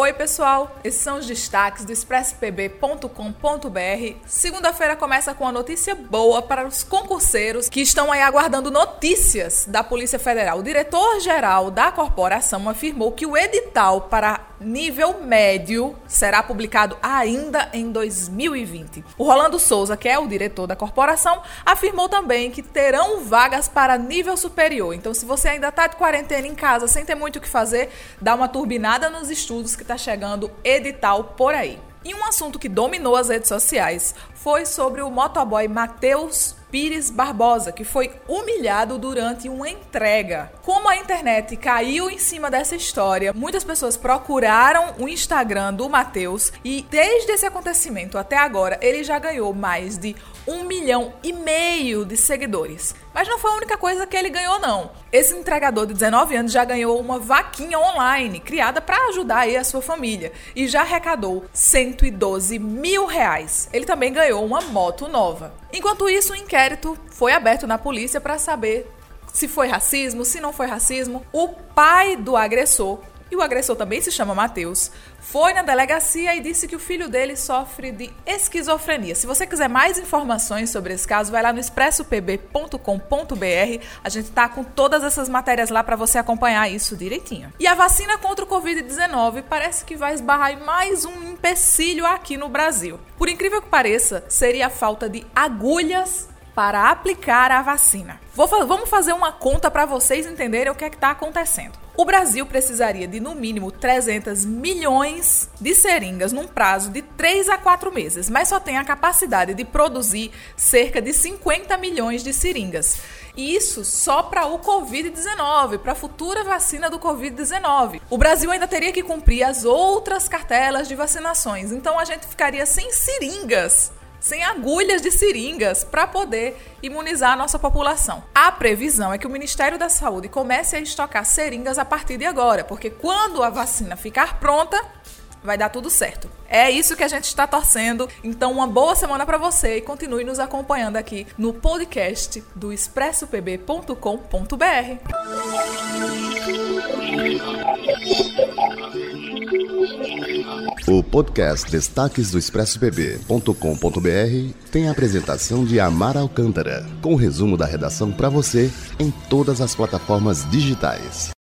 Oi, pessoal! Esses são os destaques do expresspb.com.br. Segunda-feira começa com uma notícia boa para os concurseiros que estão aí aguardando notícias da Polícia Federal. O diretor-geral da corporação afirmou que o edital para nível médio será publicado ainda em 2020. O Rolando Souza, que é o diretor da corporação, afirmou também que terão vagas para nível superior. Então, se você ainda está de quarentena em casa sem ter muito o que fazer, dá uma turbinada nos estudos que está chegando edital por aí. E um assunto que dominou as redes sociais foi sobre o motoboy Matheus Pires Barbosa, que foi humilhado durante uma entrega. Como a internet caiu em cima dessa história, muitas pessoas procuraram o Instagram do Matheus e desde esse acontecimento até agora ele já ganhou mais de um milhão e meio de seguidores. Mas não foi a única coisa que ele ganhou, não. Esse entregador de 19 anos já ganhou uma vaquinha online criada para ajudar aí a sua família e já arrecadou 112 mil reais. Ele também ganhou uma moto nova. Enquanto isso, o inquérito foi aberto na polícia para saber se foi racismo, se não foi racismo. O pai do agressor e o agressor também se chama Matheus, foi na delegacia e disse que o filho dele sofre de esquizofrenia. Se você quiser mais informações sobre esse caso, vai lá no expressopb.com.br. A gente tá com todas essas matérias lá para você acompanhar isso direitinho. E a vacina contra o Covid-19 parece que vai esbarrar em mais um empecilho aqui no Brasil. Por incrível que pareça, seria a falta de agulhas para aplicar a vacina. Vou, vamos fazer uma conta para vocês entenderem o que é está acontecendo. O Brasil precisaria de no mínimo 300 milhões de seringas num prazo de 3 a 4 meses, mas só tem a capacidade de produzir cerca de 50 milhões de seringas. E isso só para o Covid-19, para a futura vacina do Covid-19. O Brasil ainda teria que cumprir as outras cartelas de vacinações, então a gente ficaria sem seringas sem agulhas de seringas para poder imunizar a nossa população. A previsão é que o Ministério da Saúde comece a estocar seringas a partir de agora, porque quando a vacina ficar pronta, vai dar tudo certo. É isso que a gente está torcendo. Então, uma boa semana para você e continue nos acompanhando aqui no podcast do expressopb.com.br. O podcast Destaques do ExpressoBB.com.br tem a apresentação de Amara Alcântara, com resumo da redação para você em todas as plataformas digitais.